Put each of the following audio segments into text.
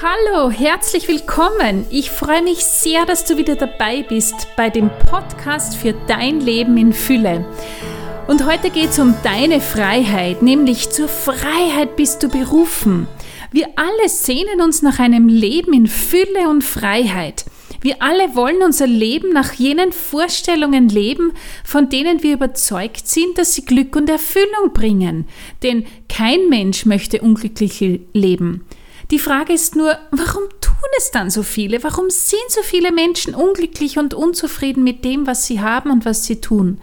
Hallo, herzlich willkommen. Ich freue mich sehr, dass du wieder dabei bist bei dem Podcast für dein Leben in Fülle. Und heute geht es um deine Freiheit, nämlich zur Freiheit bist du berufen. Wir alle sehnen uns nach einem Leben in Fülle und Freiheit. Wir alle wollen unser Leben nach jenen Vorstellungen leben, von denen wir überzeugt sind, dass sie Glück und Erfüllung bringen. Denn kein Mensch möchte unglücklich leben. Die Frage ist nur, warum tun es dann so viele? Warum sind so viele Menschen unglücklich und unzufrieden mit dem, was sie haben und was sie tun?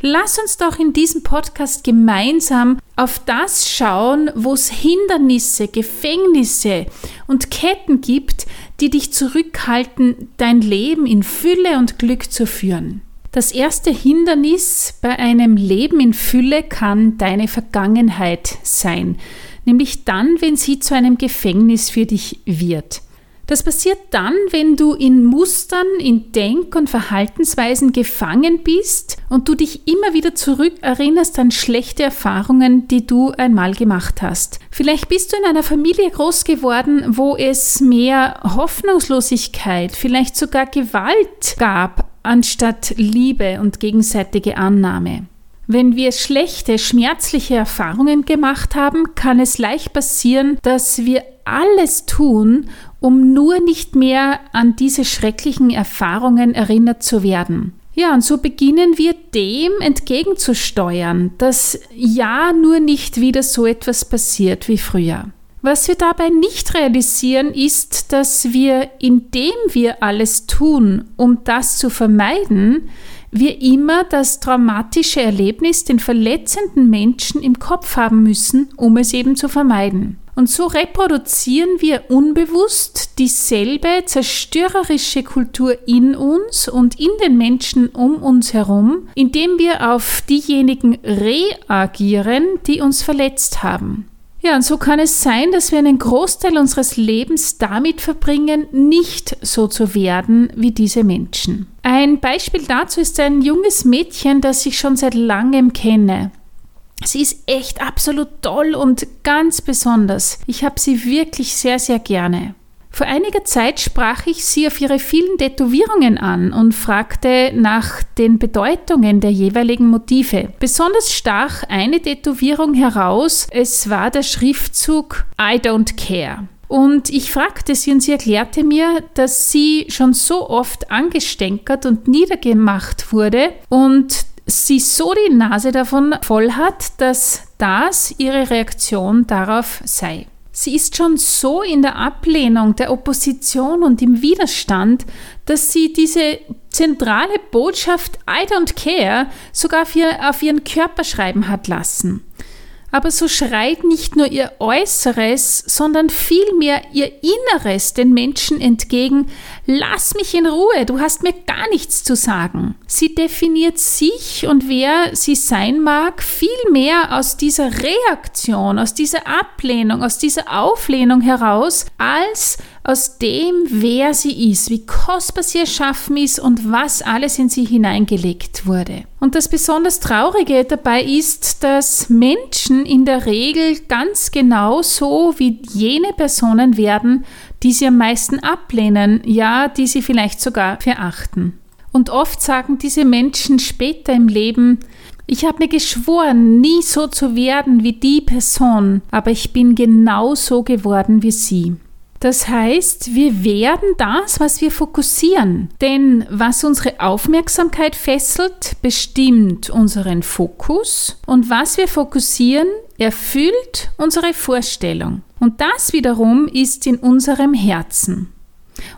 Lass uns doch in diesem Podcast gemeinsam auf das schauen, wo es Hindernisse, Gefängnisse und Ketten gibt, die dich zurückhalten, dein Leben in Fülle und Glück zu führen. Das erste Hindernis bei einem Leben in Fülle kann deine Vergangenheit sein nämlich dann, wenn sie zu einem Gefängnis für dich wird. Das passiert dann, wenn du in Mustern, in Denk- und Verhaltensweisen gefangen bist und du dich immer wieder zurückerinnerst an schlechte Erfahrungen, die du einmal gemacht hast. Vielleicht bist du in einer Familie groß geworden, wo es mehr Hoffnungslosigkeit, vielleicht sogar Gewalt gab, anstatt Liebe und gegenseitige Annahme. Wenn wir schlechte, schmerzliche Erfahrungen gemacht haben, kann es leicht passieren, dass wir alles tun, um nur nicht mehr an diese schrecklichen Erfahrungen erinnert zu werden. Ja, und so beginnen wir dem entgegenzusteuern, dass ja nur nicht wieder so etwas passiert wie früher. Was wir dabei nicht realisieren, ist, dass wir, indem wir alles tun, um das zu vermeiden, wir immer das traumatische Erlebnis, den verletzenden Menschen im Kopf haben müssen, um es eben zu vermeiden. Und so reproduzieren wir unbewusst dieselbe zerstörerische Kultur in uns und in den Menschen um uns herum, indem wir auf diejenigen reagieren, die uns verletzt haben. Ja, und so kann es sein, dass wir einen Großteil unseres Lebens damit verbringen, nicht so zu werden wie diese Menschen. Ein Beispiel dazu ist ein junges Mädchen, das ich schon seit langem kenne. Sie ist echt absolut toll und ganz besonders. Ich habe sie wirklich sehr, sehr gerne. Vor einiger Zeit sprach ich sie auf ihre vielen Tätowierungen an und fragte nach den Bedeutungen der jeweiligen Motive. Besonders stach eine Tätowierung heraus. Es war der Schriftzug I don't care. Und ich fragte sie und sie erklärte mir, dass sie schon so oft angestänkert und niedergemacht wurde und sie so die Nase davon voll hat, dass das ihre Reaktion darauf sei. Sie ist schon so in der Ablehnung der Opposition und im Widerstand, dass sie diese zentrale Botschaft I don't care sogar auf ihren Körper schreiben hat lassen. Aber so schreit nicht nur ihr Äußeres, sondern vielmehr ihr Inneres den Menschen entgegen, lass mich in Ruhe, du hast mir gar nichts zu sagen. Sie definiert sich und wer sie sein mag, vielmehr aus dieser Reaktion, aus dieser Ablehnung, aus dieser Auflehnung heraus, als aus dem, wer sie ist, wie kostbar sie erschaffen ist und was alles in sie hineingelegt wurde. Und das besonders Traurige dabei ist, dass Menschen in der Regel ganz genau so wie jene Personen werden, die sie am meisten ablehnen, ja, die sie vielleicht sogar verachten. Und oft sagen diese Menschen später im Leben, ich habe mir geschworen, nie so zu werden wie die Person, aber ich bin genau so geworden wie sie. Das heißt, wir werden das, was wir fokussieren. Denn was unsere Aufmerksamkeit fesselt, bestimmt unseren Fokus und was wir fokussieren, erfüllt unsere Vorstellung. Und das wiederum ist in unserem Herzen.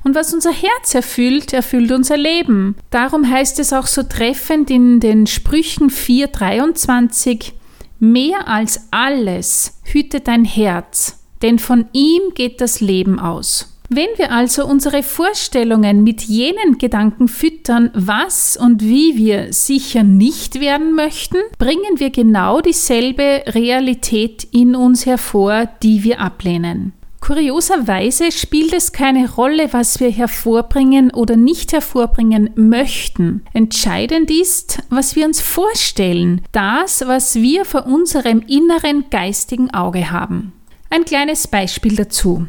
Und was unser Herz erfüllt, erfüllt unser Leben. Darum heißt es auch so treffend in den Sprüchen 4.23, mehr als alles hüte dein Herz, denn von ihm geht das Leben aus. Wenn wir also unsere Vorstellungen mit jenen Gedanken füttern, was und wie wir sicher nicht werden möchten, bringen wir genau dieselbe Realität in uns hervor, die wir ablehnen. Kurioserweise spielt es keine Rolle, was wir hervorbringen oder nicht hervorbringen möchten. Entscheidend ist, was wir uns vorstellen, das, was wir vor unserem inneren geistigen Auge haben. Ein kleines Beispiel dazu.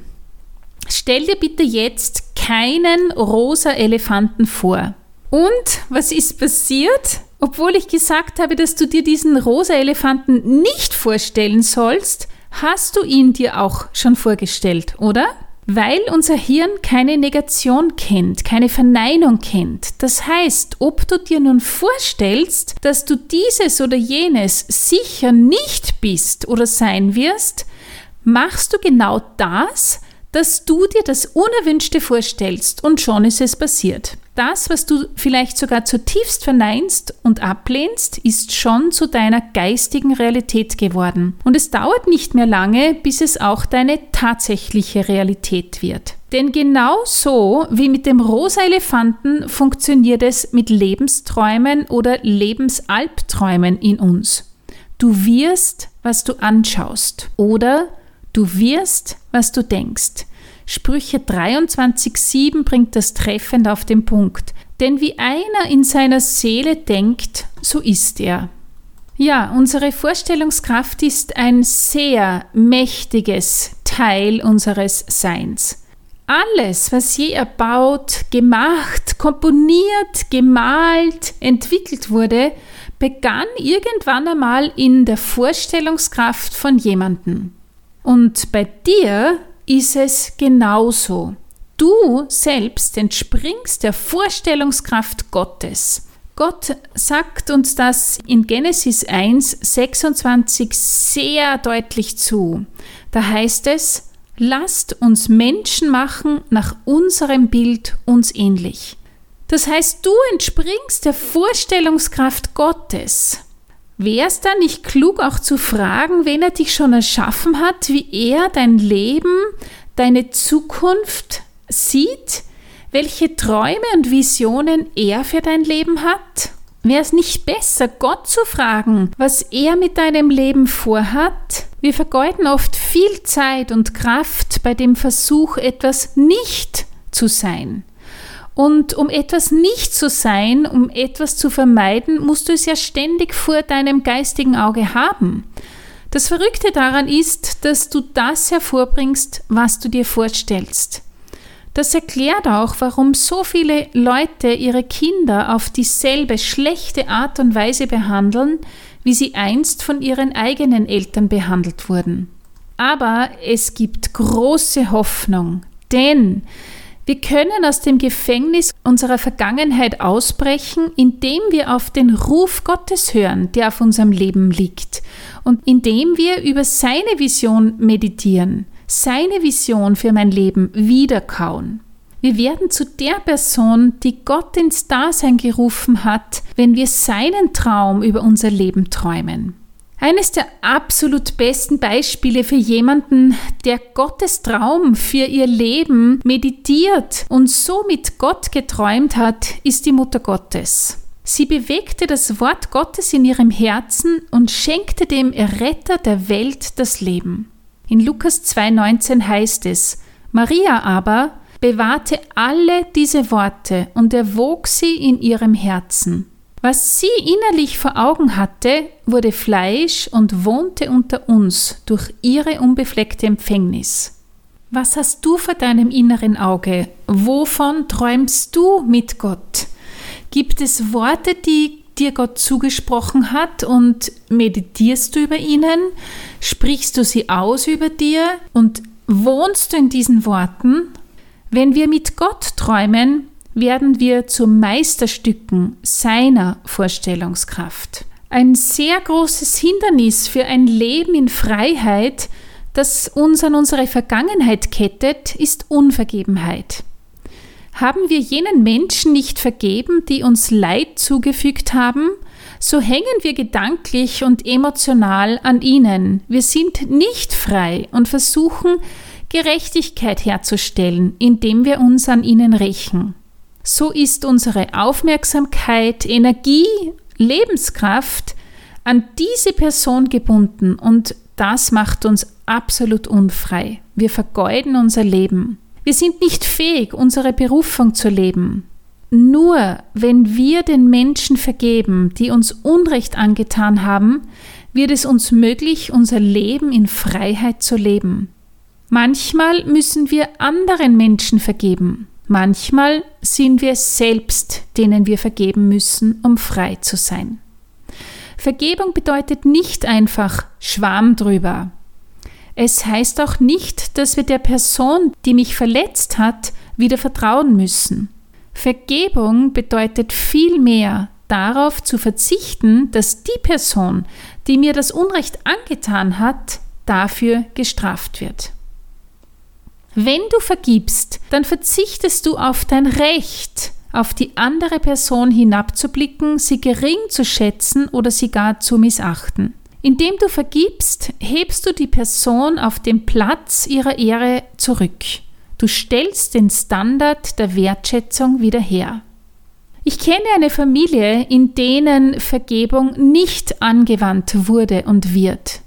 Stell dir bitte jetzt keinen rosa Elefanten vor. Und was ist passiert? Obwohl ich gesagt habe, dass du dir diesen rosa Elefanten nicht vorstellen sollst, hast du ihn dir auch schon vorgestellt, oder? Weil unser Hirn keine Negation kennt, keine Verneinung kennt. Das heißt, ob du dir nun vorstellst, dass du dieses oder jenes sicher nicht bist oder sein wirst, machst du genau das, dass du dir das Unerwünschte vorstellst und schon ist es passiert. Das, was du vielleicht sogar zutiefst verneinst und ablehnst, ist schon zu deiner geistigen Realität geworden. Und es dauert nicht mehr lange, bis es auch deine tatsächliche Realität wird. Denn genau so wie mit dem rosa Elefanten funktioniert es mit Lebensträumen oder Lebensalbträumen in uns. Du wirst, was du anschaust oder Du wirst, was du denkst. Sprüche 23.7 bringt das treffend auf den Punkt. Denn wie einer in seiner Seele denkt, so ist er. Ja, unsere Vorstellungskraft ist ein sehr mächtiges Teil unseres Seins. Alles, was je erbaut, gemacht, komponiert, gemalt, entwickelt wurde, begann irgendwann einmal in der Vorstellungskraft von jemandem. Und bei dir ist es genauso. Du selbst entspringst der Vorstellungskraft Gottes. Gott sagt uns das in Genesis 1, 26 sehr deutlich zu. Da heißt es, lasst uns Menschen machen nach unserem Bild uns ähnlich. Das heißt, du entspringst der Vorstellungskraft Gottes. Wäre es da nicht klug, auch zu fragen, wen er dich schon erschaffen hat, wie er dein Leben, deine Zukunft sieht, welche Träume und Visionen er für dein Leben hat? Wäre es nicht besser, Gott zu fragen, was er mit deinem Leben vorhat? Wir vergeuden oft viel Zeit und Kraft bei dem Versuch, etwas nicht zu sein. Und um etwas nicht zu sein, um etwas zu vermeiden, musst du es ja ständig vor deinem geistigen Auge haben. Das Verrückte daran ist, dass du das hervorbringst, was du dir vorstellst. Das erklärt auch, warum so viele Leute ihre Kinder auf dieselbe schlechte Art und Weise behandeln, wie sie einst von ihren eigenen Eltern behandelt wurden. Aber es gibt große Hoffnung, denn wir können aus dem Gefängnis unserer Vergangenheit ausbrechen, indem wir auf den Ruf Gottes hören, der auf unserem Leben liegt, und indem wir über seine Vision meditieren, seine Vision für mein Leben wiederkauen. Wir werden zu der Person, die Gott ins Dasein gerufen hat, wenn wir seinen Traum über unser Leben träumen. Eines der absolut besten Beispiele für jemanden, der Gottes Traum für ihr Leben meditiert und so mit Gott geträumt hat, ist die Mutter Gottes. Sie bewegte das Wort Gottes in ihrem Herzen und schenkte dem Erretter der Welt das Leben. In Lukas 2,19 heißt es: Maria aber bewahrte alle diese Worte und erwog sie in ihrem Herzen. Was sie innerlich vor Augen hatte, wurde Fleisch und wohnte unter uns durch ihre unbefleckte Empfängnis. Was hast du vor deinem inneren Auge? Wovon träumst du mit Gott? Gibt es Worte, die dir Gott zugesprochen hat und meditierst du über ihnen? Sprichst du sie aus über dir und wohnst du in diesen Worten? Wenn wir mit Gott träumen, werden wir zu Meisterstücken seiner Vorstellungskraft. Ein sehr großes Hindernis für ein Leben in Freiheit, das uns an unsere Vergangenheit kettet, ist Unvergebenheit. Haben wir jenen Menschen nicht vergeben, die uns Leid zugefügt haben, so hängen wir gedanklich und emotional an ihnen. Wir sind nicht frei und versuchen, Gerechtigkeit herzustellen, indem wir uns an ihnen rächen so ist unsere Aufmerksamkeit, Energie, Lebenskraft an diese Person gebunden und das macht uns absolut unfrei. Wir vergeuden unser Leben. Wir sind nicht fähig, unsere Berufung zu leben. Nur wenn wir den Menschen vergeben, die uns Unrecht angetan haben, wird es uns möglich, unser Leben in Freiheit zu leben. Manchmal müssen wir anderen Menschen vergeben. Manchmal sind wir selbst, denen wir vergeben müssen, um frei zu sein. Vergebung bedeutet nicht einfach Schwamm drüber. Es heißt auch nicht, dass wir der Person, die mich verletzt hat, wieder vertrauen müssen. Vergebung bedeutet vielmehr darauf zu verzichten, dass die Person, die mir das Unrecht angetan hat, dafür gestraft wird. Wenn du vergibst, dann verzichtest du auf dein Recht, auf die andere Person hinabzublicken, sie gering zu schätzen oder sie gar zu missachten. Indem du vergibst, hebst du die Person auf den Platz ihrer Ehre zurück. Du stellst den Standard der Wertschätzung wieder her. Ich kenne eine Familie, in denen Vergebung nicht angewandt wurde und wird.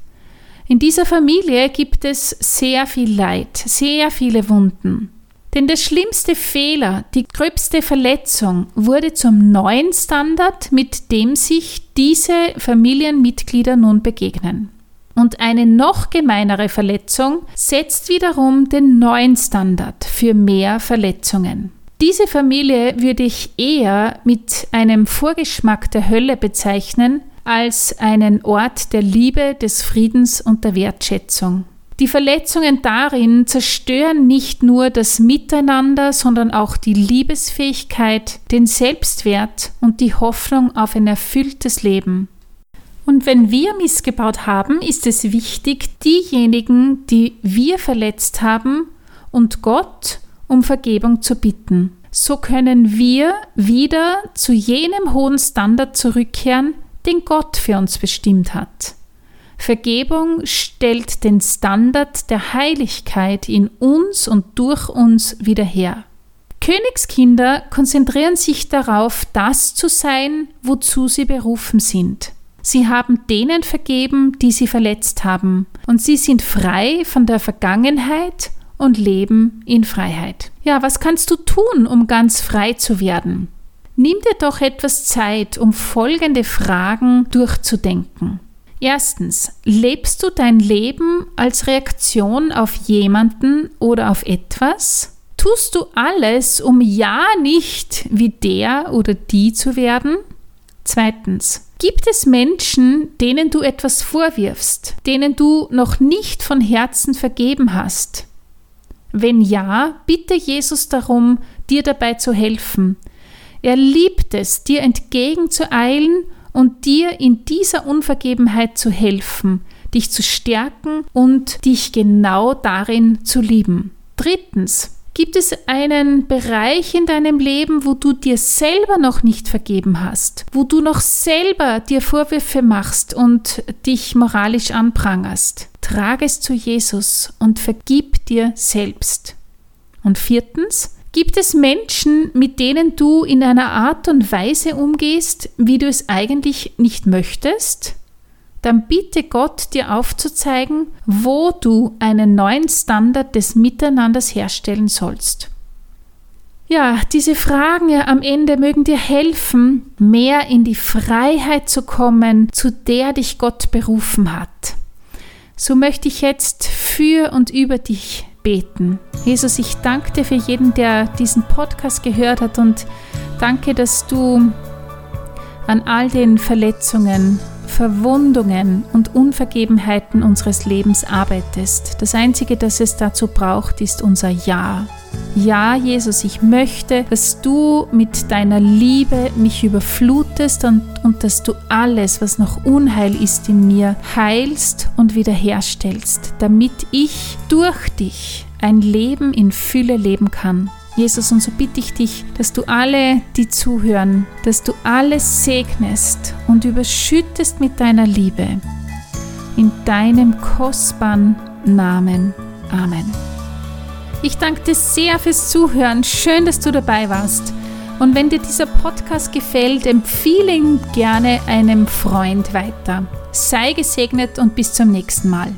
In dieser Familie gibt es sehr viel Leid, sehr viele Wunden. Denn der schlimmste Fehler, die gröbste Verletzung wurde zum neuen Standard, mit dem sich diese Familienmitglieder nun begegnen. Und eine noch gemeinere Verletzung setzt wiederum den neuen Standard für mehr Verletzungen. Diese Familie würde ich eher mit einem Vorgeschmack der Hölle bezeichnen, als einen Ort der Liebe, des Friedens und der Wertschätzung. Die Verletzungen darin zerstören nicht nur das Miteinander, sondern auch die Liebesfähigkeit, den Selbstwert und die Hoffnung auf ein erfülltes Leben. Und wenn wir missgebaut haben, ist es wichtig, diejenigen, die wir verletzt haben, und Gott um Vergebung zu bitten. So können wir wieder zu jenem hohen Standard zurückkehren, den Gott für uns bestimmt hat. Vergebung stellt den Standard der Heiligkeit in uns und durch uns wieder her. Königskinder konzentrieren sich darauf, das zu sein, wozu sie berufen sind. Sie haben denen vergeben, die sie verletzt haben, und sie sind frei von der Vergangenheit und leben in Freiheit. Ja, was kannst du tun, um ganz frei zu werden? Nimm dir doch etwas Zeit, um folgende Fragen durchzudenken. Erstens, lebst du dein Leben als Reaktion auf jemanden oder auf etwas? Tust du alles, um ja nicht wie der oder die zu werden? Zweitens, gibt es Menschen, denen du etwas vorwirfst, denen du noch nicht von Herzen vergeben hast? Wenn ja, bitte Jesus darum, dir dabei zu helfen, er liebt es, dir entgegenzueilen und dir in dieser Unvergebenheit zu helfen, dich zu stärken und dich genau darin zu lieben. Drittens, gibt es einen Bereich in deinem Leben, wo du dir selber noch nicht vergeben hast, wo du noch selber dir Vorwürfe machst und dich moralisch anprangerst? Trage es zu Jesus und vergib dir selbst. Und viertens, Gibt es Menschen, mit denen du in einer Art und Weise umgehst, wie du es eigentlich nicht möchtest? Dann bitte Gott dir aufzuzeigen, wo du einen neuen Standard des Miteinanders herstellen sollst. Ja, diese Fragen am Ende mögen dir helfen, mehr in die Freiheit zu kommen, zu der dich Gott berufen hat. So möchte ich jetzt für und über dich beten. Jesus, ich danke dir für jeden, der diesen Podcast gehört hat und danke, dass du an all den Verletzungen, Verwundungen und Unvergebenheiten unseres Lebens arbeitest. Das Einzige, das es dazu braucht, ist unser Ja. Ja, Jesus, ich möchte, dass du mit deiner Liebe mich überflutest und, und dass du alles, was noch Unheil ist in mir, heilst und wiederherstellst, damit ich durch dich ein Leben in Fülle leben kann. Jesus, und so bitte ich dich, dass du alle, die zuhören, dass du alles segnest und überschüttest mit deiner Liebe. In deinem kostbaren Namen. Amen. Ich danke dir sehr fürs Zuhören. Schön, dass du dabei warst. Und wenn dir dieser Podcast gefällt, empfehle ihn gerne einem Freund weiter. Sei gesegnet und bis zum nächsten Mal.